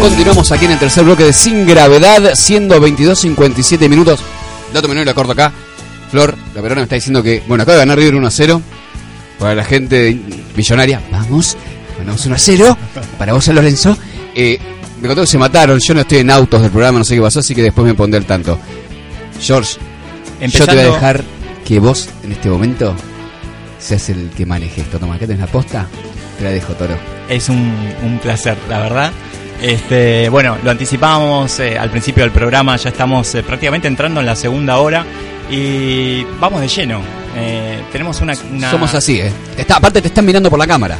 Continuamos aquí en el tercer bloque de Sin Gravedad, siendo 22.57 minutos. Dato menor y lo corto acá. Flor, la verona me está diciendo que, bueno, acaba de ganar River 1 a 0. Para la gente millonaria, vamos, ganamos 1 a 0. Para vos, San Lorenzo. Eh, me contó que se mataron. Yo no estoy en autos del programa, no sé qué pasó, así que después me pondré al tanto. George, yo te voy a dejar que vos, en este momento, seas el que maneje esto. Toma, acá tenés la posta. Te la dejo, Toro. Es un, un placer, la verdad. Este, bueno, lo anticipábamos eh, al principio del programa, ya estamos eh, prácticamente entrando en la segunda hora y vamos de lleno. Eh, tenemos una, una- Somos así, ¿eh? Está, aparte te están mirando por la cámara.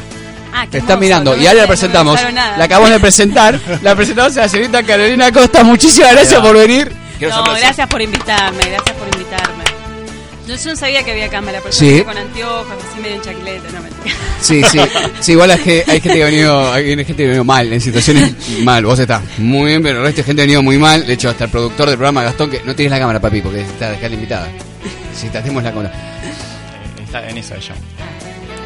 Ah, Te están mirando. no y me- ahora la presentamos. La acabamos de presentar. La presentamos a la señorita Carolina Costa. Muchísimas gracias por venir. No, gracias por invitarme, gracias por invitarme. Yo, yo no sabía que había cámara, pero Sí. con anteojos, así medio en chaquileta, no mentira. Sí, sí. Sí, igual es que hay gente que ha venido, hay gente que ha venido mal, en situaciones mal. Vos estás muy bien, pero el resto de gente ha venido muy mal. De hecho, hasta el productor del programa, Gastón, que no tienes la cámara, papi, porque está acá la invitada. Si te hacemos la cámara. Está en eso ella.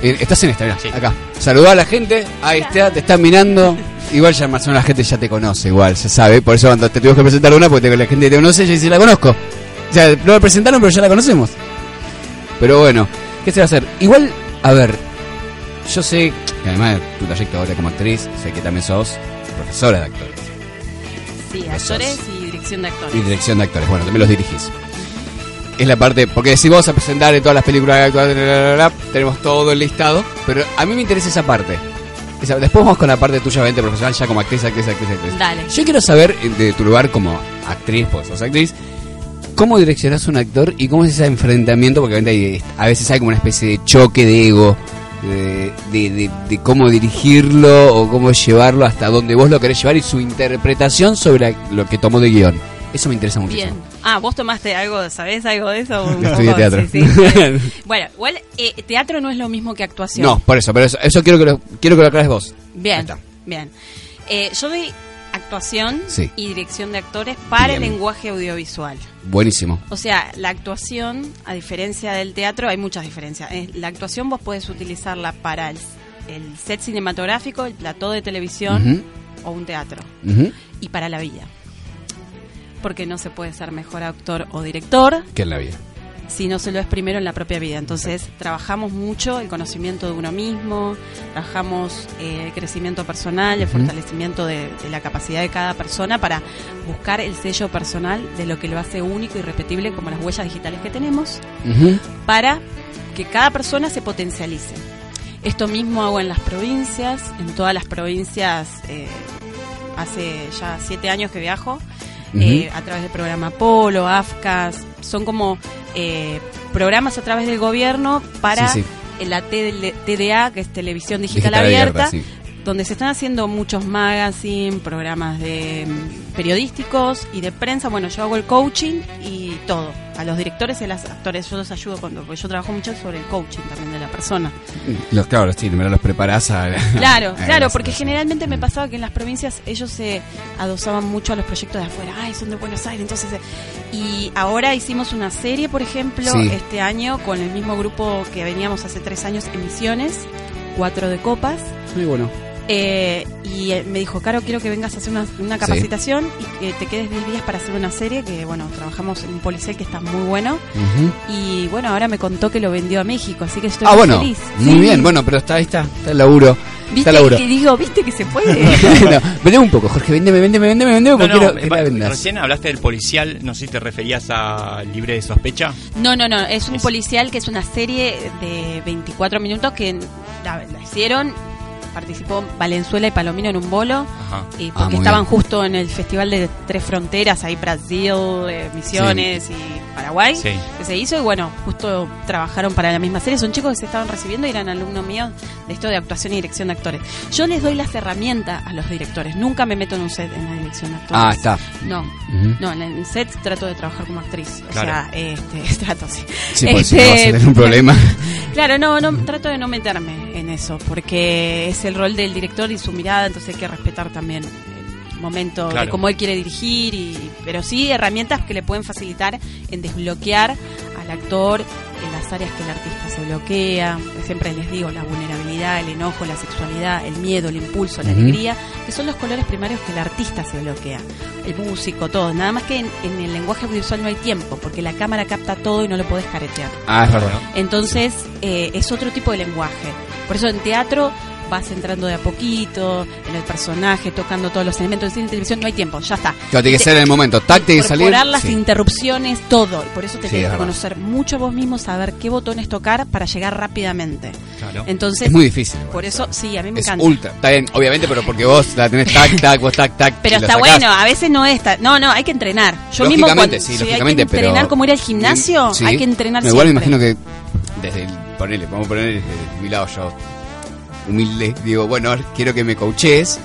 Eh, Estás en esta, mirá, acá. Saludá a la gente, ahí está, te están mirando. Igual ya más o menos la gente ya te conoce, igual, se sabe. Por eso cuando te tuvimos que presentar una, porque te- la gente te conoce, ya dice, la conozco. O sea, no la presentaron, pero ya la conocemos. Pero bueno, ¿qué se va a hacer? Igual, a ver, yo sé que además de tu trayectoria como actriz, sé que también sos profesora de actores Sí, actores y dirección de actores. y dirección de actores. Bueno, también los dirigís. Es la parte, porque si vos a presentar en todas las películas tenemos todo el listado, pero a mí me interesa esa parte. Después vamos con la parte tuya, obviamente, profesional, ya como actriz, actriz, actriz, actriz. Dale. Yo quiero saber, eh, de tu lugar como actriz, pues sos actriz, ¿cómo direccionás un actor y cómo es ese enfrentamiento? Porque hay- a veces hay como una especie de choque de ego, de, de- de- de cómo dirigirlo o cómo llevarlo hasta donde vos lo querés llevar y su interpretación sobre la- lo que tomó de guion. Eso me interesa muchísimo. Bien. Ah, ¿vos tomaste algo, sabés algo de eso? Un estudié poco? teatro. Sí, sí. bueno, igual eh, teatro no es lo mismo que actuación. No, por eso, pero eso, eso quiero que lo, quiero que lo aclares vos. Bien, bien. Eh, yo doy actuación Sí. y dirección de actores para el lenguaje audiovisual. Buenísimo. O sea, la actuación, a diferencia del teatro, hay muchas diferencias. La actuación vos podés utilizarla para el, el set cinematográfico, el plató de televisión o un teatro. Y para la vida. Porque no se puede ser mejor actor o director Que en la vida. Si no se lo es primero en la propia vida. Entonces, trabajamos mucho el conocimiento de uno mismo, trabajamos eh, el crecimiento personal, el fortalecimiento de, de la capacidad de cada persona para buscar el sello personal de lo que lo hace único y repetible, como las huellas digitales que tenemos, para que cada persona se potencialice. Esto mismo hago en las provincias, en todas las provincias, eh, hace ya siete años que viajo, Eh, a través del programa Polo, AFCAS, son como eh, programas a través del gobierno para Sí, sí. la TD TDA, que es Televisión Digital, Digital Abierta, abierta, sí. Donde se están haciendo muchos magazines, programas de mm, periodísticos y de prensa. Bueno, yo hago el coaching y todo. A los directores y a los actores yo los ayudo cuando, porque yo trabajo mucho sobre el coaching también de la persona. Los, claro, sí, primero los preparás a... Claro, a- claro, porque generalmente me pasaba que en las provincias ellos se adosaban mucho a los proyectos de afuera. Ay, son de Buenos Aires, entonces. eh, Y ahora hicimos una serie, por ejemplo, Sí. este año con el mismo grupo que veníamos hace tres años en Misiones, Cuatro de Copas. Muy bueno. Eh, y eh, me dijo, Caro, quiero que vengas a hacer una, una Sí. capacitación y que te quedes 10 días para hacer una serie, que bueno, trabajamos en un policial que está muy bueno. Y bueno, ahora me contó que lo vendió a México, así que estoy Ah, muy bueno. feliz. Muy Sí. bien, bueno, pero está, ahí está, está el laburo. Está ¿Viste? el laburo. Que digo, ¿viste que se puede? no, vendeme un poco, Jorge, vendeme, vendeme, vendeme, vendeme, No, porque no, quiero eh, vendas. recién hablaste del policial, no sé si te referías a Libre de Sospecha. No, no, no, es un Es- policial que es una serie de 24 minutos que la, la hicieron participó Valenzuela y Palomino en un bolo, y Ah, porque muy estaban bien. justo en el Festival de Tres Fronteras, ahí Brasil, eh, Misiones y Paraguay, Sí. que se hizo, y bueno, justo trabajaron para la misma serie. Son chicos que se estaban recibiendo y eran alumnos míos de esto de actuación y dirección de actores. Yo les doy las herramientas a los directores, nunca me meto en un set en la dirección de actores. Ah, está. No, no, en el set trato de trabajar como actriz. O sea, este, trato sí. Sí, si no Este, vas a tener un problema. Claro, no, no, trato de no meterme en eso, porque es el rol del director y su mirada, entonces hay que respetar también el momento Claro. de cómo él quiere dirigir, y, pero sí herramientas que le pueden facilitar en desbloquear al actor en las áreas que el artista se bloquea. Siempre les digo, la vulnerabilidad, el enojo, la sexualidad, el miedo, el impulso, la alegría, que son los colores primarios que el artista se bloquea. El músico, todo. Nada más que en, en el lenguaje audiovisual no hay tiempo, porque la cámara capta todo y no lo podés caretear. Ah, es verdad. Entonces eh, es otro tipo de lenguaje. Por eso en teatro vas entrando de a poquito, en el personaje, tocando todos los elementos. Y televisión no hay tiempo, ya está. Claro, tiene que ser en el momento. Tiene que salir. Las Sí. interrupciones, todo. Y por eso te Sí, tienes que conocer mucho vos mismo, saber qué botones tocar para llegar rápidamente. Claro. Entonces, Es muy difícil. por eso, sí, a mí me Es encanta. ultra. Está bien, obviamente, pero porque vos la tenés tac, tac, vos tac, tac. Pero y está bueno, a veces no es. ta- No, no, hay que entrenar. Yo mismo cuando sí, si lógicamente, hay que entrenar pero- como ir al gimnasio, hay que entrenar No, Igual me imagino que desde el, ponele, vamos a poner desde mi lado yo, humilde, digo, bueno, quiero que me coaches.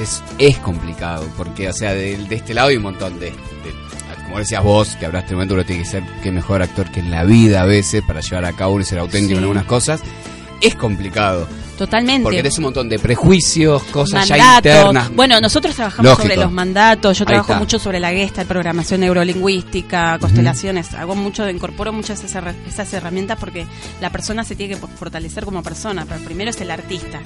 Es, es complicado, porque, o sea, de, de este lado hay un montón de, de- como decías vos, que hablaste de momento, uno tiene que ser que mejor actor que en la vida a veces para llevar a cabo y ser auténtico Sí. en algunas cosas. Es complicado, Totalmente. porque tenés un montón de prejuicios, cosas ya internas. Bueno, nosotros trabajamos Lógico. sobre los mandatos. Yo Ahí trabajo está. mucho sobre la gesta, programación neurolingüística, constelaciones. Hago mucho, incorporo muchas esas, esas herramientas porque la persona se tiene que fortalecer como persona. Pero primero es el artista.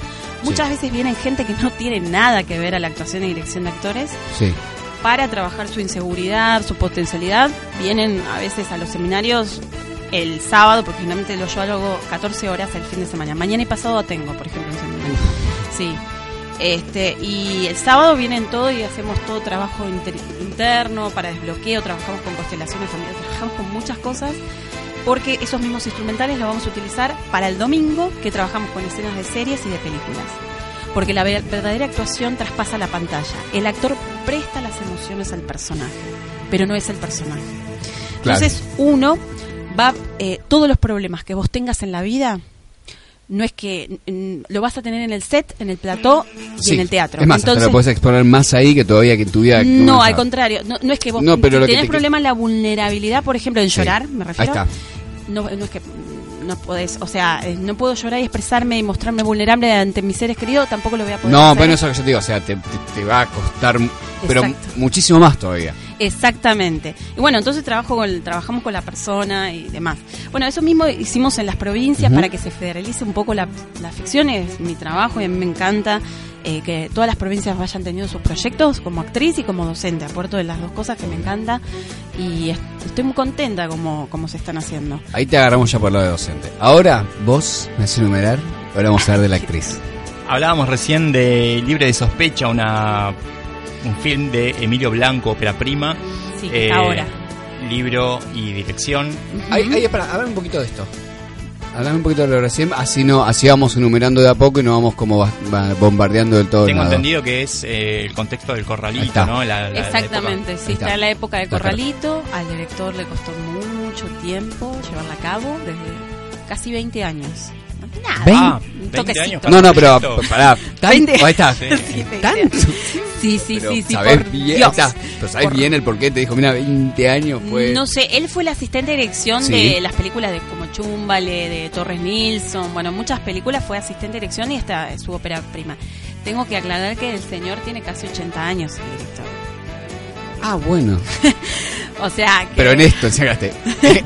Muchas veces vienen gente que no tiene nada que ver a la actuación y dirección de actores Sí. para trabajar su inseguridad, su potencialidad. Vienen a veces a los seminarios el sábado, porque finalmente lo yo hago 14 horas el fin de semana. Mañana y pasado tengo, por ejemplo, seminario. Sí. Este, y el sábado vienen todo y hacemos todo trabajo inter- interno para desbloqueo, trabajamos con constelaciones familiares, trabajamos con muchas cosas, porque esos mismos instrumentales los vamos a utilizar para el domingo, que trabajamos con escenas de series y de películas. Porque la ver- verdadera actuación traspasa la pantalla. El actor presta las emociones al personaje, pero no es el personaje. Claro. Entonces uno va, eh, todos los problemas que vos tengas en la vida, no es que lo vas a tener en el set, en el plató y Sí. en el teatro. Es más, hasta Entonces, lo podés explorar más ahí que todavía que en tu vida. no, al contrario, no, no es que vos No, pero tenés te- problema en la vulnerabilidad, por ejemplo, en Sí. llorar, me Ahí refiero. está. No, no es que no podés, o sea, eh, no puedo llorar y expresarme y mostrarme vulnerable ante mis seres queridos, tampoco lo voy a poder No, hacer. bueno, eso que yo te digo, o sea, te, te- te va a costar, pero Exacto. muchísimo más todavía. Exactamente. Y bueno, entonces trabajo con, trabajamos con la persona y demás. Bueno, eso mismo hicimos en las provincias para que se federalice un poco la, la ficción. Es mi trabajo y a mí me encanta eh, que todas las provincias vayan teniendo sus proyectos como actriz y como docente. Aporto de las dos cosas que me encanta y est- estoy muy contenta como, como se están haciendo. Ahí te agarramos ya por lo de docente. Ahora, vos me haces enumerar, ahora vamos a ver de la actriz. Hablábamos recién de Libre de Sospecha, una un film de Emilio Blanco, ópera prima. Sí, Eh, ahora. Libro y dirección. Ahí, ahí, para, hablar un poquito de esto. Hablame un poquito de lo recién, así no, así vamos enumerando de a poco y no vamos como ba- bombardeando del todo. Tengo nada. entendido que es eh, el contexto del corralito. ¿no? La- la- la Exactamente, época. sí, está. está en la época del corralito. Al director le costó mucho tiempo llevarla a cabo, desde casi 20 años. Nada, Ah, un 20 toquecito. años. No, no, pero Proyecto. pará. ¿tan- Veinte. Ahí está. Sí. Sí, 20 ¿Tanto? Sí, sí, Pero sí, sí, sabés por bien, Dios. está. Pero sabés Por- bien el por qué te dijo, mira, 20 años fue. No sé, él fue el asistente de dirección Sí. de las películas de como Chumbale, de Torres Nilsson, bueno, muchas películas fue asistente de dirección y esta es su ópera prima. Tengo que aclarar que el señor tiene casi 80 años, el director. Ah, bueno. O sea, que- Pero en esto, sacaste.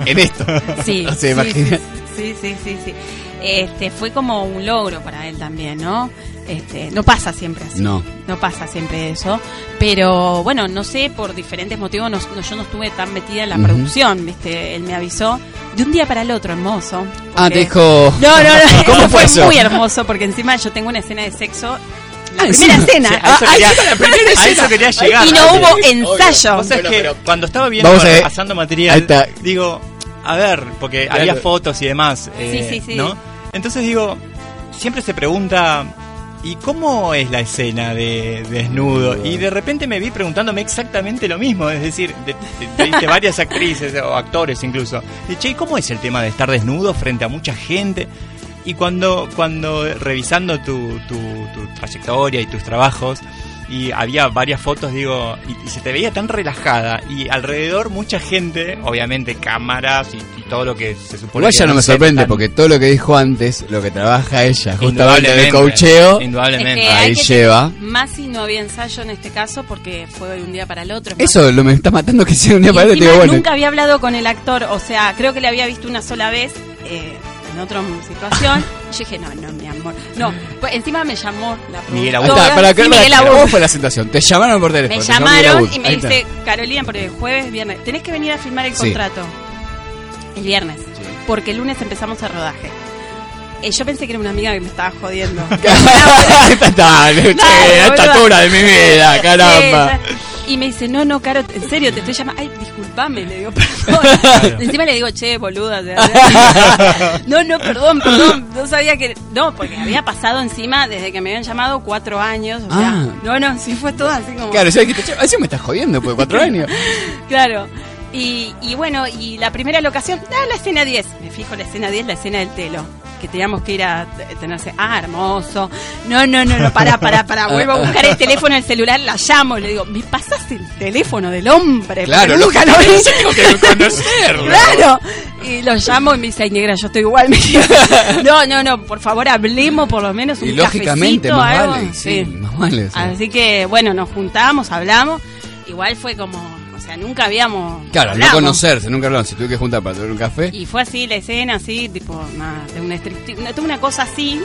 en esto. Sí, O sea, sí, imagina- sí, sí, sí, sí. Este, fue como un logro para él también, ¿no? Este, no pasa siempre así. No. No pasa siempre eso. Pero bueno, no sé, por diferentes motivos, no- no- yo no estuve tan metida en la producción, ¿viste? Él me avisó de un día para el otro, hermoso. Ah, porque- te dijo. No, no, no. ¿Cómo eso fue eso? muy hermoso porque encima yo tengo una escena de sexo. La Ah, primera escena. A eso Ah, quería, llegar. y no hubo ensayo. Que pero- cuando estaba viendo Vamos a ver. pasando material, digo, a ver, porque Claro. había fotos y demás, eh, Sí, sí, sí. ¿no? Entonces digo, siempre se pregunta ¿y cómo es la escena de, de desnudo? Y de repente me vi preguntándome exactamente lo mismo, es decir, de, de- varias actrices o actores incluso. Y che, ¿y ¿cómo es el tema de estar desnudo frente a mucha gente? Y cuando, cuando revisando tu, tu, tu trayectoria y tus trabajos, y había varias fotos, digo, y, y se te veía tan relajada, y alrededor mucha gente, obviamente cámaras y, y todo lo que se supone Igual ya no me sorprende, tan- porque todo lo que dijo antes, lo que trabaja ella, justamente de coacheo, Indudablemente. Es que Ahí lleva. Más si no había ensayo en este caso porque fue de un día para el otro. es eso lo me está matando que sea un día Y para otro, encima digo, bueno, nunca había hablado con el actor, o sea, creo que le había visto una sola vez eh, en otra situación. Y yo dije, no, no, mi amor. No, pues encima me llamó la Miguel está, para para- Miguel ¿cómo Abud. fue la situación? Te llamaron por teléfono. Me llamaron Abud. y me dice, Carolina, porque jueves, viernes, tenés que venir a filmar el Sí. contrato. El viernes. Porque el lunes empezamos el rodaje. Eh, yo pensé que era una amiga que me estaba jodiendo. Esta esta boluda. altura de mi vida, caramba. Sí, y me dice, no, no, Caro, en serio, te estoy llamando. Ay, disculpame, le digo, perdón. Encima le digo, che, boluda. no, no, perdón, perdón. No sabía que. No, porque había pasado encima desde que me habían llamado cuatro años. O sea, Ah. no, no, sí fue todo así como. Claro, yo dijiste, che, así me estás jodiendo, pues cuatro años. Claro. Y, y bueno, y la primera locación, ah, la escena 10. Me fijo la escena 10, la escena del telo. Que teníamos que ir a tenerse. Ah, hermoso. No, no, no, no, pará, pará, pará. Vuelvo a buscar el teléfono del celular, la llamo. Le digo, ¿me pasas el teléfono del hombre? Claro, Porque nunca lo vi. tengo que conocerlo. Claro. Y lo llamo y me dice, ay, negra, yo estoy igual. Me no, no, no, por favor, hablemos por lo menos un Y lógicamente, cafecito, más algo. vale, sí, más vale. sí. Así que, bueno, nos juntamos, hablamos. Igual fue como, o sea, nunca habíamos. Claro, no conocerse, nunca hablaron. Si tuve que juntar para tomar un café. Y fue así la escena, así, tipo, nada, de una, una, de una cosa así,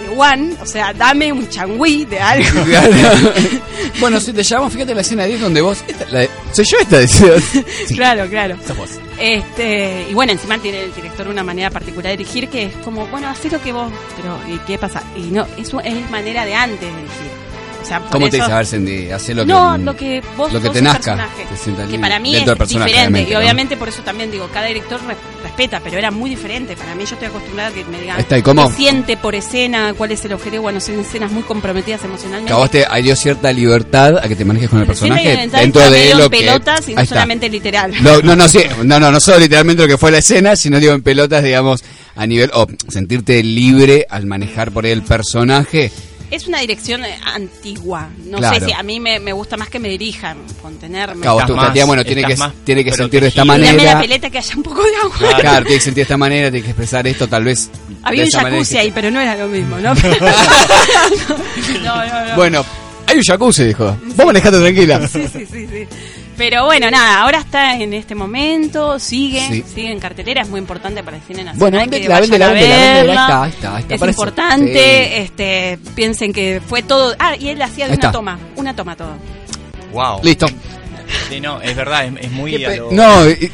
de one, o sea, dame un changüí de algo. Bueno, si te llamamos, fíjate la escena 10 donde vos. esta- la soy yo esta, decía. Sí, Claro, claro. sos vos. Este, y bueno, encima tiene el director una manera particular de dirigir que es como, bueno, haz lo que vos, pero ¿y qué pasa? Y no, eso es manera de antes de dirigir. O sea, por ¿Cómo te dice? A ver, Cindy, hacé lo que. no, lo que vos lo que te nazca, te que para mí es diferente obviamente, y ¿no? obviamente por eso también digo cada director re- respeta pero era muy diferente para mí yo estoy acostumbrada a que me digan está, ¿y cómo? qué siente por escena cuál es el objetivo bueno son escenas muy comprometidas emocionalmente Que a vos te dio cierta libertad a que te manejes con el personaje dentro de lo en que. pelotas y no solamente literal No, no, no, sí, no, no, no solo literalmente lo que fue la escena, sino digo en pelotas, digamos, a nivel, o sentirte libre al manejar por ahí el personaje. Es una dirección eh, antigua no Claro. sé si a mí me, me gusta más que me dirijan contenerme Estás tú, más- Tatiana, bueno, tiene que, más tiene que sentir de esta y dame la manera. peleta que haya un poco de agua Claro. Claro, tiene que sentir de esta manera, tiene que expresar esto, tal vez. había un manera jacuzzi que- ahí pero no era lo mismo no no no, no. Bueno, hay un jacuzzi, dijo. Vos manejate tranquila. sí, sí, sí, sí. Pero bueno, nada, ahora está en este momento, sigue, Sí. sigue en cartelera, es muy importante para el cine nacional. Bueno, vende- que la vende, la vende, la vende, está, está, está, Es importante, Sí. este, piensen que fue todo. Ah, y él hacía de una toma, una toma todo. Wow. Listo. Sí, no, es verdad, es, es muy. Pe- lo- No, y-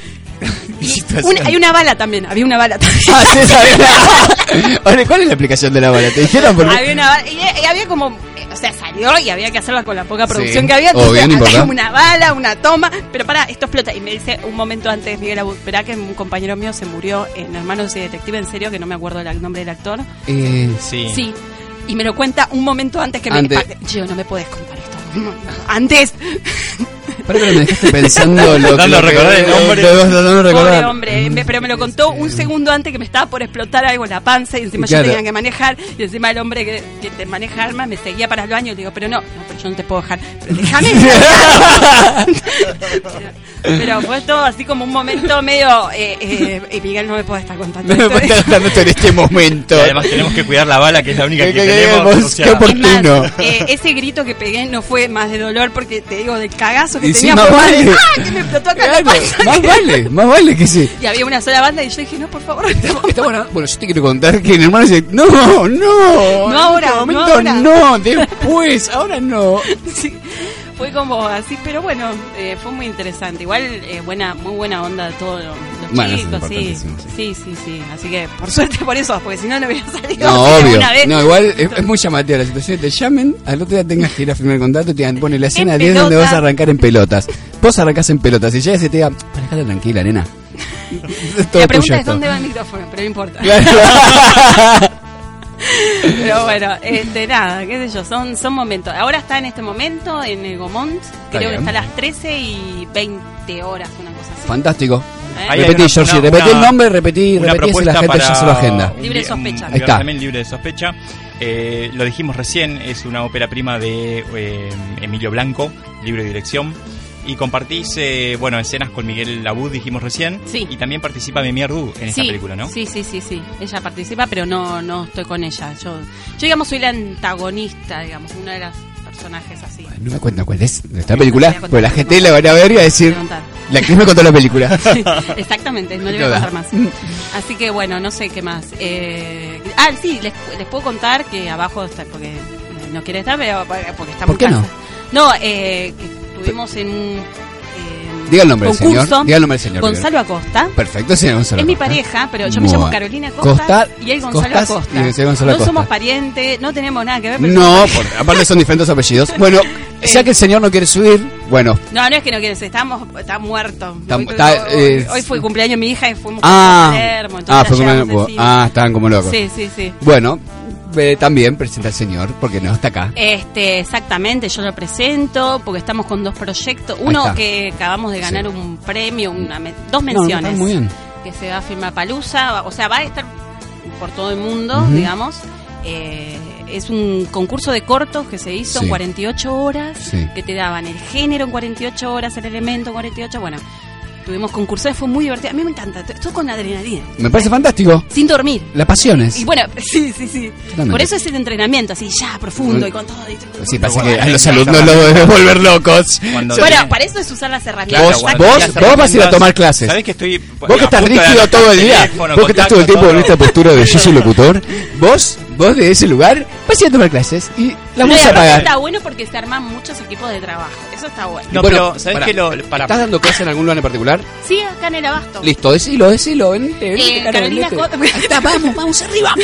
Una- hay una bala también, había una bala también. Ah, sí, sabía. Ahora, ¿cuál es la aplicación de la bala? ¿Te dijeron por qué? había una bala, y, y había como, eh, o sea, salió y había que hacerla con la poca producción Sí, que había. obvio, entonces no había importa. una bala, una toma, pero para, esto explota. Y me dice un momento antes, Miguel Abud, esperá que un compañero mío se murió en Hermanos y Detective, en serio, que no me acuerdo el nombre del actor. Eh, Sí. Sí. Y me lo cuenta un momento antes que Antes. me... Yo, no me puedes contar esto. Antes. Pará, pero me dejaste pensando lo que- de recordar. Pobre hombre. me- pero me lo contó un segundo antes que me estaba por explotar algo en la panza y encima Claro. yo tenía que manejar. Y encima el hombre que, que te maneja armas me seguía para el baño y le digo, pero no, no, pero yo no te puedo dejar. Pero déjame. pero fue todo así como un momento medio... Eh, eh, y Miguel no me puede estar contando No me esto. esto en este momento. Y además tenemos que cuidar la bala, que es la única que, Que- que tenemos. tenemos, o sea, qué Es oportuno. más, eh, ese grito que pegué no fue más de dolor porque te digo del cagazo que Sí, más de, vale. ¡ah! que me explotó acá en la Claro, panza. más vale, más vale que sí. Y había una sola banda y yo dije, no, por favor, estamos- Está bueno, bueno, yo te quiero contar que mi hermano dice, no, no, No ahora, en este no momento ahora". no, después, ahora no. Sí, fue como así, pero bueno, eh, fue muy interesante. Igual, eh, buena, muy buena onda de todos los Bueno, chicos, sí. sí, sí, sí. Así que, por suerte por eso, porque si no, no hubiera salido. No, obvio. una vez. No, igual es, es muy llamativa la situación. Te llamen, al otro día tengas que ir a firmar el contrato y te digan, pone la escena En 10 donde vas a arrancar en pelotas. Vos arrancás en pelotas y llegas y te digan, déjate tranquila, nena. La tuyo pregunta es dónde va el micrófono, pero no importa. Pero bueno, este, nada, qué sé yo, son, son momentos. Ahora está en este momento en el Gomont, creo que está a las 13 y 20 horas, una cosa así. Fantástico. ¿Eh? Ahí repetí, Georgie, repetí el nombre, repetí, una repetí si la propuesta gente ya para se lo agenda. Libre de sospecha. Ahí está. también libre de sospecha. Eh, lo dijimos recién, es una ópera prima de eh, Emilio Blanco, libre dirección. Y compartís, eh, bueno, escenas con Miguel Labud, dijimos recién. Sí. Y también participa Mimi Ardu en esta sí, película, ¿no? Sí, sí, sí, sí. Ella participa, pero no, no estoy con ella. Yo, yo digamos, soy la antagonista, digamos, una de las personajes así. No me cuentan cuál es de esta No, película, porque la gente la van a ver y va a decir, La actriz me contó la película. Exactamente, no le voy a contar más. Así que bueno, no sé qué más. Eh, ah, sí, les, les puedo contar que abajo está, porque no quiere estar, pero porque está ¿Por qué no? No, eh, que estuvimos en un eh, Diga el nombre del señor, diga el nombre del señor Gonzalo Acosta. Perfecto, señor Gonzalo. Es mi Acosta. pareja, pero yo me llamo. Carolina Costa Costa- y él Gonzalo Acosta. no Acosta. somos parientes, no tenemos nada que ver. No, aparte son diferentes apellidos. Bueno, ya que el señor no quiere subir, bueno, No, no es que no quieres, estamos, está muerto. Hoy, hoy- eh, hoy fue el cumpleaños de mi hija y fuimos ah, Palermo, ah, fue ah, estaban como locos. Sí, sí, sí. Bueno, eh, también presenta al señor, porque no está acá. Este, exactamente, yo lo presento porque estamos con dos proyectos. Uno que acabamos de ganar Sí. un premio, una, me- dos No, no, menciones. está muy bien. Que se va a firmar Palusa, o sea, va a estar por todo el mundo, digamos. Eh, es un concurso de cortos que se hizo Sí. en 48 horas, Sí. que te daban el género en 48 horas, el elemento en 48, bueno. Tuvimos concursos, fue muy divertido. A mí me encanta, estoy con adrenalina. Me parece fantástico. Sin dormir. Las pasiones. Y bueno, sí, sí, sí. Totalmente. Por eso es el entrenamiento, así ya, profundo y con todo. y- Sí, pasa que a los alumnos los deben volver locos. Cuando Bueno, para eso es usar las herramientas. Claro, vos, vos, vos vas a ir a tomar clases. ¿Sabés que estoy Vos que estás rígido todo el día, teléfono, vos que estás todo el tiempo en todo. esta postura de yo soy locutor, vos, vos de ese lugar, vas a ir a tomar clases y Pero vas a pagar. está bueno porque se arman muchos equipos de trabajo. Eso está bueno. No, Bueno, pero ¿sabés pará. que lo para ¿Estás dando clases en algún lugar en particular? Sí, acá en el abasto. Listo, decilo, decilo. Venite, venite, Eh, Caro, Carolina está, vamos, vamos arriba.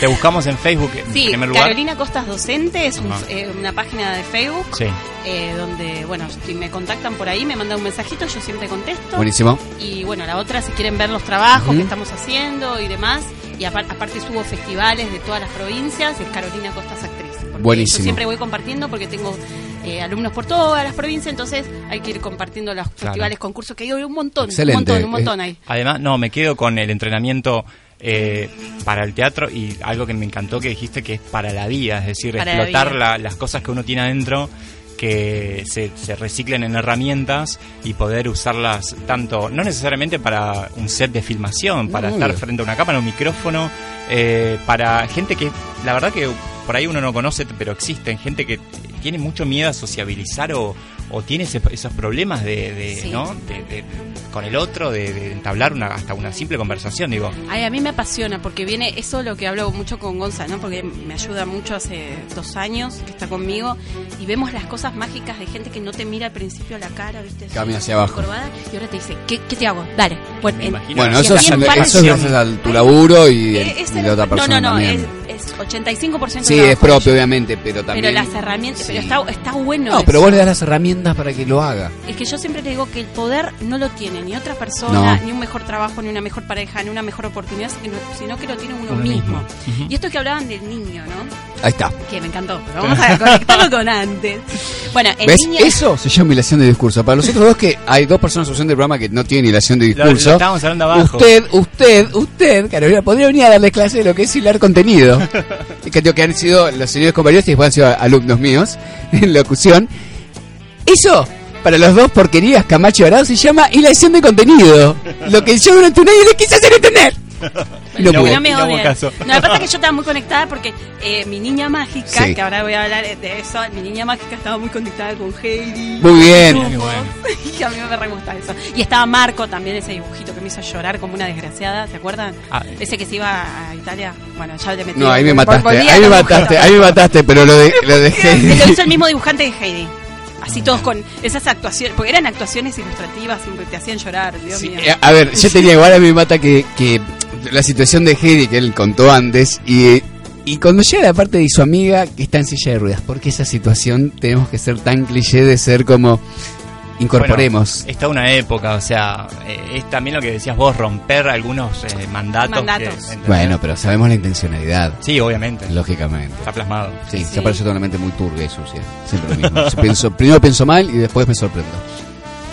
te buscamos en Facebook en Sí, primer lugar? Carolina Costas Docente es un- eh, una página de Facebook Sí. eh, donde, bueno, si me contactan por ahí, me mandan un mensajito, yo siempre contesto. Buenísimo. Y bueno, la otra, si quieren ver los trabajos que estamos haciendo y demás. Y apar- aparte subo festivales de todas las provincias, es Carolina Costas Actriz. Porque Buenísimo. Yo siempre voy compartiendo porque tengo eh, alumnos por todas las provincias, entonces hay que ir compartiendo los festivales, concursos que hay un montón, Excelente. un montón, un montón hay. Además, no, me quedo con el entrenamiento eh, para el teatro y algo que me encantó que dijiste que es para la vida, es decir, Para explotar la- las cosas que uno tiene adentro que se, se reciclen en herramientas y poder usarlas tanto, no necesariamente para un set de filmación, para No, estar frente a una cámara, un micrófono, eh, para gente que la verdad que por ahí uno no conoce, pero existen, gente que tiene mucho miedo a sociabilizar o, o tiene ese- esos problemas de, de, Sí. ¿no? de, de- con el otro, de, de entablar una, hasta una simple conversación, digo. Ay, a mí me apasiona porque viene eso lo que hablo mucho con Gonza, ¿no? Porque me ayuda mucho hace dos años que está conmigo y vemos las cosas mágicas de gente que no te mira al principio la cara, ¿viste? Camina Así, hacia abajo. y ahora te dice, ¿qué, qué te hago? Dale. Bueno, Me en-. Bueno, eso es, eso es gracias a tu laburo y, Eh, es y el- de otra persona no, no, no, también. Es, es 85% Sí, es propio, obviamente, pero también... Pero las herramientas, pero está, está bueno. No, eso. pero vos le das las herramientas para que lo haga. Es que yo siempre le digo que el poder no lo tiene ni otra persona, No. ni un mejor trabajo, ni una mejor pareja, ni una mejor oportunidad, sino, que lo tiene uno, Uno mismo. Y esto que hablaban del niño, ¿no? Ahí está. Que me encantó. pero Vamos a conectarlo con antes. Bueno, el ¿Ves? niño. Eso se llama hilación de discurso. Para los otros dos que hay dos personas en del programa que no tienen hilación de Lo, lo discurso. estábamos hablando abajo. Usted, usted, usted, Carolina, podría venir a darle clase de lo que es hilar contenido. Y que, que han sido los señores compañeros y después han sido alumnos míos en locución. Eso, para los dos porquerías Camacho y Arado, se llama hilación de contenido. Lo que yo durante un año les quise hacer entender. Y no No, me no lo que pasa es que yo estaba muy conectada porque eh, mi niña mágica, Sí. que ahora voy a hablar de eso, mi niña mágica estaba muy conectada con Heidi. Muy bien. Grupos, Muy bueno. Y a mí me re gusta eso. Y estaba Marco también, ese dibujito que me hizo llorar como una desgraciada, ¿te acuerdan? Ah, Ese que se iba a Italia. Bueno, ya le metí. No, ahí me mataste, ahí me mataste, ahí me mataste, pero lo de, lo de Heidi. Lo hizo el mismo dibujante de Heidi. Así todos con esas actuaciones, porque eran actuaciones ilustrativas y te hacían llorar, Dios Sí, mío. eh, a ver, yo tenía igual a mí me mata que, que la situación de Heidi que él contó antes y, y cuando llega la parte de su amiga que está en silla de ruedas, porque esa situación tenemos que ser tan cliché de ser como incorporemos. Bueno, es toda una época, o sea, eh, es también lo que decías vos, romper algunos eh, mandatos. Mandatos. que- bueno, pero sabemos la intencionalidad, Sí, obviamente. lógicamente. Está plasmado. Sí, Sí. se parece toda una mente muy turbia y sucia. Siempre lo mismo. Pienso- primero pienso mal y después me sorprendo.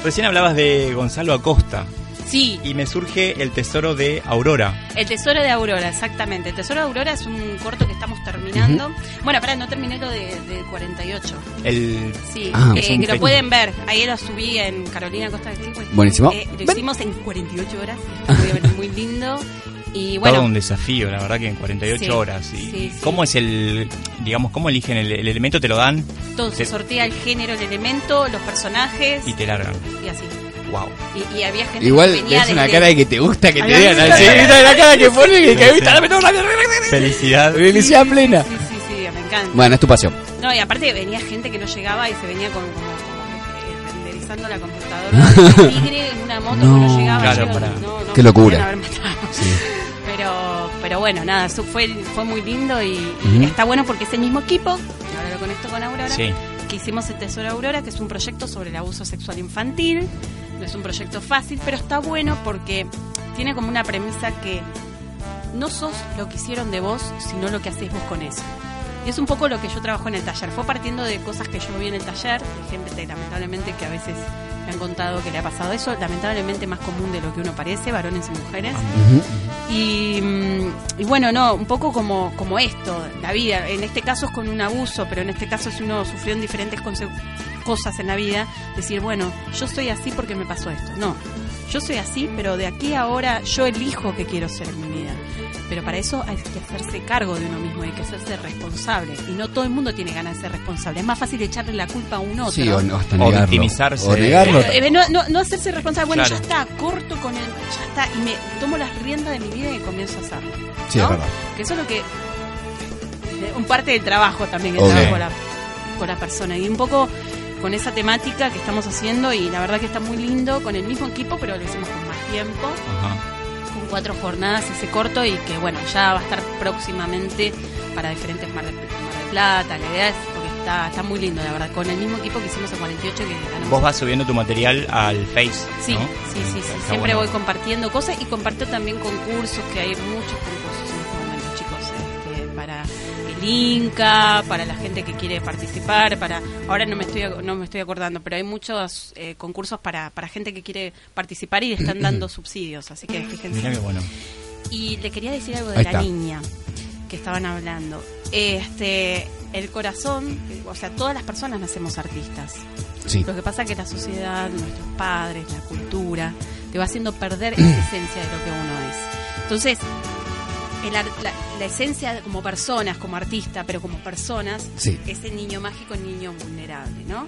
Recién hablabas de Gonzalo Acosta Sí, y me surge el tesoro de Aurora. El Tesoro de Aurora, exactamente. El Tesoro de Aurora es un corto que estamos terminando. Bueno, pará, no terminé lo de, de 48. El Sí, Ah, eh, que lo pueden ver. Ahí lo subí en Carolina Costa del Sur. Buenísimo. Eh, lo Ven. hicimos en 48 horas. Muy, lindo. Y todo bueno, un desafío, la verdad que en 48 Sí, horas. Y, sí, sí. ¿Cómo es el, digamos, cómo eligen el, el elemento? Te lo dan todo se se- sortea el género, el elemento, los personajes y te largan. y así. Wow. Y, y había gente Igual que es una desde- cara de que te gusta que te digan así. La cara que pone que, que Sí. dame rápido. Felicidad. Felicidad plena. Sí, sí, sí, me encanta. Bueno, es tu pasión. No, y aparte venía gente que no llegaba y se venía con como, como, eh, renderizando la computadora. Tigre en una moto No. que no llegaba. Claro, para- no, no, Qué locura. matado. Pero, pero bueno, nada, eso fue, fue muy lindo y, y Ujú. está bueno porque es el mismo equipo, ahora lo conecto con Aurora, Sí. Que hicimos el Tesoro Aurora, que es un proyecto sobre el abuso sexual infantil. No es un proyecto fácil, pero está bueno porque tiene como una premisa que no sos lo que hicieron de vos, sino lo que hacés vos con eso. Y es un poco lo que yo trabajo en el taller. Fue partiendo de cosas que yo vi en el taller, de gente que, lamentablemente que a veces me han contado que le ha pasado eso, lamentablemente más común de lo que uno parece, varones y mujeres. Y bueno, no, un poco como, como esto, la vida. En este caso es con un abuso, pero en este caso si uno sufrió en diferentes cosas en la vida, decir, bueno, yo soy así porque me pasó esto. No, yo soy así, pero de aquí a ahora yo elijo que quiero ser en mi vida. Pero para eso hay que hacerse cargo de uno mismo, hay que hacerse responsable. Y no todo el mundo tiene ganas de ser responsable. Es más fácil echarle la culpa a un otro. Sí, o, no, hasta O negarlo. victimizarse. O negarlo. Eh, no, no, no hacerse responsable. Bueno, Claro. ya está, corto con el. Ya está. Y me tomo las riendas de mi vida y comienzo a hacerlo. Sí, es verdad. Que eso es lo que. Un parte del trabajo también, el trabajo con la, con la persona. Y un poco con esa temática que estamos haciendo. Y la verdad que está muy lindo con el mismo equipo, pero lo hicimos con más tiempo. Ajá. Con cuatro jornadas ese corto. Y que bueno, ya va a estar próximamente para diferentes Mar de, Mar de Plata. La idea es. Porque está, está muy lindo, la verdad. Con el mismo equipo que hicimos en 48 que ganamos Vos vas subiendo tu material al Face. Sí, ¿no? sí, sí, sí. Siempre bueno. voy compartiendo cosas y comparto también concursos, que hay muchos concursos el Inca, para la gente que quiere participar, para ahora no me estoy no me estoy acordando, pero hay muchos eh, concursos para, para gente que quiere participar y le están dando subsidios, así que fíjense. Bueno. Y le quería decir algo de Ahí la está. niña que estaban hablando. Este, el corazón, o sea, todas las personas nacemos artistas. Sí. Lo que pasa es que la sociedad, nuestros padres, la cultura, te va haciendo perder esa esencia de lo que uno es. Entonces, el ar- la, la esencia como personas, como artista, pero como personas, Sí. es el niño mágico, el niño vulnerable, ¿no?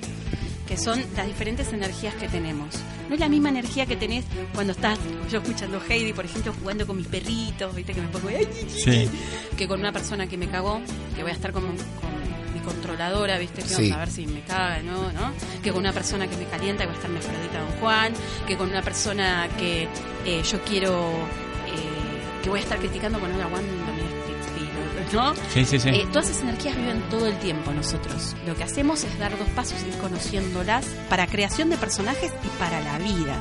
Que son las diferentes energías que tenemos. No es la misma energía que tenés cuando estás, yo escuchando Heidi, por ejemplo, jugando con mis perritos, viste que me pongo "Ay, Sí. que con una persona que me cagó, que voy a estar con, con mi controladora, ¿viste? Que Sí. a ver si me caga, ¿no? ¿no? Que con una persona que me calienta, que va a estar mi Afrodita Don Juan, que con una persona que eh, yo quiero, que voy a estar criticando con una Wanda ¿no? Sí, sí, sí. Eh, todas esas energías viven todo el tiempo nosotros. Lo que hacemos es dar dos pasos y ir conociéndolas para creación de personajes y para la vida.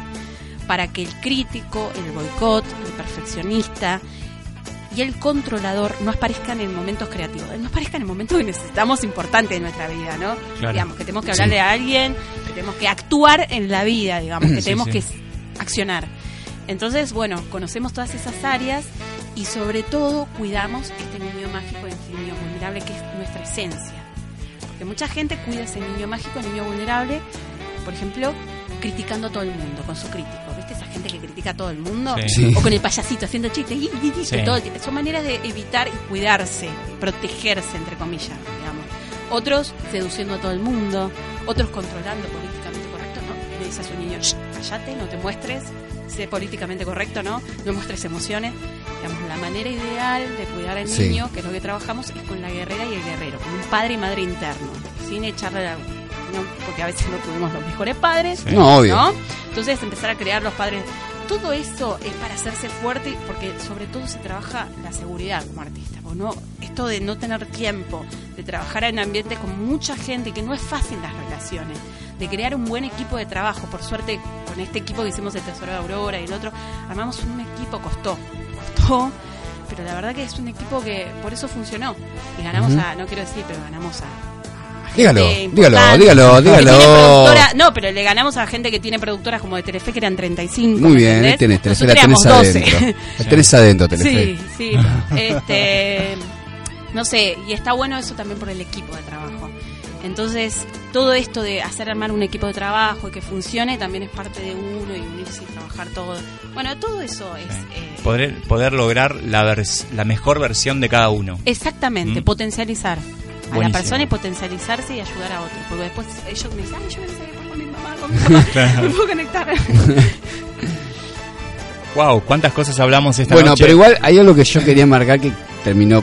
Para que el crítico, el boicot, el perfeccionista y el controlador no aparezcan en momentos creativos, no aparezcan en momentos que necesitamos importantes de nuestra vida, ¿no? Claro. Digamos, que tenemos que hablarle a alguien, que tenemos que actuar en la vida, digamos, que tenemos que accionar. Entonces, bueno, conocemos todas esas áreas y sobre todo cuidamos este niño mágico, este niño vulnerable que es nuestra esencia. Porque mucha gente cuida ese niño mágico, el niño vulnerable, por ejemplo, criticando a todo el mundo, con su crítico. ¿Viste esa gente que critica a todo el mundo? Sí. O con el payasito haciendo chistes. y- y- y- Sí. todo el. Son maneras de evitar y cuidarse, protegerse, entre comillas, digamos. Otros seduciendo a todo el mundo, otros controlando políticamente correcto, ¿no? Le dice a su niño, "Shh, callate, no te muestres, sé políticamente correcto, ¿no? No muestres emociones. Digamos, la manera ideal de cuidar al Sí. niño, que es lo que trabajamos, es con la guerrera y el guerrero, con un padre y madre interno, sin echarle la... no, porque a veces no tuvimos los mejores padres, Sí. No, obvio. ¿no? Entonces empezar a crear los padres. Todo eso es para hacerse fuerte porque sobre todo se trabaja la seguridad como artista. ¿o no? Esto de no tener tiempo, de trabajar en ambientes con mucha gente, que no es fácil las relaciones, de crear un buen equipo de trabajo. Por suerte, con este equipo que hicimos el Tesoro de Aurora y el otro, armamos un equipo, costó, costó, pero la verdad que es un equipo que por eso funcionó. Y ganamos a, no quiero decir, pero ganamos a... Dígalo, dígalo, dígalo, dígalo. no, pero le ganamos a gente que tiene productoras como de Telefe que eran 35. Muy ¿me bien, entendés? tenés, tenés, la tenés éramos 12. adentro. La tenés adentro, Telefe. Sí, sí. Este, no sé, y está bueno eso también por el equipo de trabajo. Entonces, todo esto de hacer armar un equipo de trabajo y que funcione también es parte de uno y unirse y trabajar todo. Bueno, todo eso es... eh, Poder, poder lograr la, vers- la mejor versión de cada uno. exactamente, Mm. potencializar a la Buenísimo. persona y potencializarse y ayudar a otros. Porque después ellos me dicen, ay, yo me con mi mamá, con mi papá, me puedo conectar. Wow, cuántas cosas hablamos esta Bueno, noche. pero igual hay algo que yo quería marcar que terminó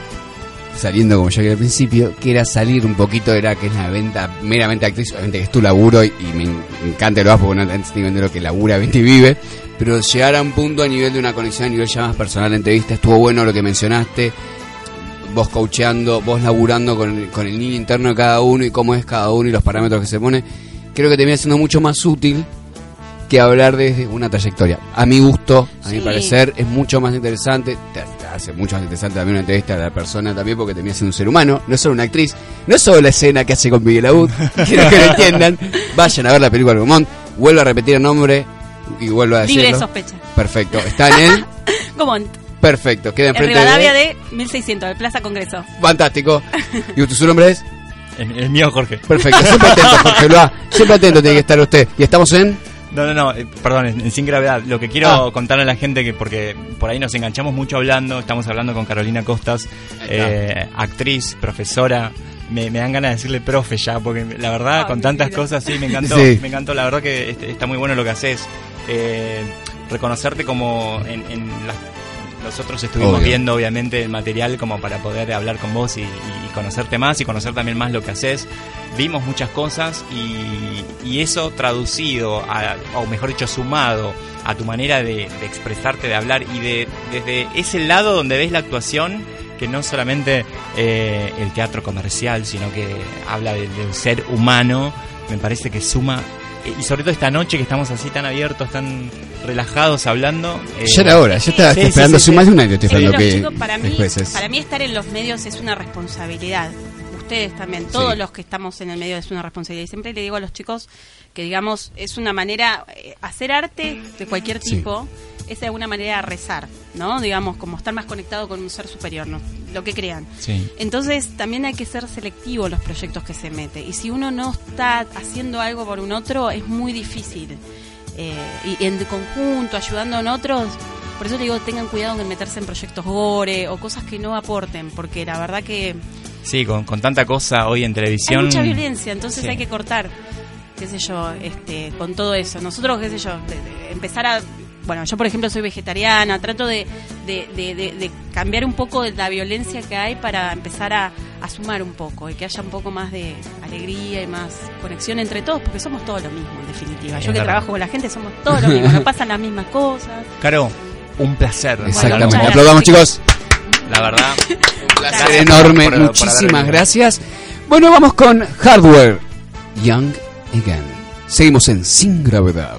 saliendo como yo quería al principio, que era salir un poquito, era que es la venta meramente actriz, obviamente que es tu laburo y, y me, en- me encanta lo hago porque no antes de lo que labura, vente y vive, pero llegar a un punto a nivel de una conexión, a nivel ya más personal de entrevista, estuvo bueno lo que mencionaste, vos coacheando, vos laburando con, el- con el niño interno de cada uno y cómo es cada uno y los parámetros que se pone, creo que termina siendo mucho más útil que hablar de una trayectoria. A mi gusto, a mi parecer, es mucho más interesante, te, te hace mucho más interesante también una entrevista a la persona también porque termina siendo un ser humano, no es solo una actriz, no es solo la escena que hace con Miguel Abud, quiero que lo entiendan, vayan a ver la película Gomont, vuelvo a repetir el nombre y vuelvo a decirlo. Libre de sospecha. Perfecto, está en en, perfecto, queda en enfrente Rivadavia de... de 1600, de Plaza Congreso. Fantástico. ¿Y usted su nombre es? El, el mío, Jorge. Perfecto, siempre atento, Jorge Blois, siempre atento tiene que estar usted. Y estamos en... No, no, no, eh, perdón, en- sin gravedad. Lo que quiero Ah. contarle a la gente, que porque por ahí nos enganchamos mucho hablando, estamos hablando con Carolina Costas, eh, actriz, profesora. Me, me dan ganas de decirle profe ya, porque la verdad, Ay, con tantas mira. cosas, sí, me encantó. Sí. Me encantó, la verdad que este- está muy bueno lo que haces. Eh, reconocerte como en, en las- nosotros estuvimos Obvio. viendo obviamente el material como para poder hablar con vos y, y conocerte más y conocer también más lo que haces. Vimos muchas cosas y, y eso traducido, a- o mejor dicho, sumado a tu manera de, de expresarte, de hablar y de desde ese lado donde ves la actuación, que no solamente eh, el teatro comercial, sino que habla de- del ser humano, me parece que suma. Eh, Y sobre todo esta noche que estamos así tan abiertos, tan relajados hablando. eh, Ya era hora, ya estaba Sí, estoy sí, esperando sí, hace sí. más de un año, estoy esperando los que chicos, para mí, para mí estar en los medios es una responsabilidad. Ustedes también, todos Sí. los que estamos en el medio es una responsabilidad. Y siempre le digo a los chicos que, digamos, es una manera, eh, hacer arte de cualquier Sí. tipo es de alguna manera rezar, ¿no? Digamos, como estar más conectado con un ser superior, ¿no? Lo que crean. Sí. Entonces también hay que ser selectivo en los proyectos que se mete. Y si uno no está haciendo algo por un otro, es muy difícil. Eh, y en conjunto, ayudando a otros, por eso le digo, tengan cuidado en meterse en proyectos gore o cosas que no aporten, porque la verdad que Sí, con, con tanta cosa hoy en hay televisión. mucha violencia, entonces Sí. hay que cortar, qué sé yo, este, con todo eso. Nosotros, qué sé yo, empezar a... Bueno, yo por ejemplo soy vegetariana, trato de, de, de- de- de cambiar un poco de la violencia que hay para empezar a, a sumar un poco y que haya un poco más de alegría y más conexión entre todos, porque somos todos lo mismo en definitiva. Es Yo que verdad. trabajo con la gente somos todos lo mismo, nos pasan las mismas cosas. Caro, un placer. Exactamente. gracias, Aplaudamos, chicos. La verdad. Un placer Gracias enorme. por- Muchísimas gracias. Bueno, vamos con Hardware. Young Again. Seguimos en Sin Gravedad.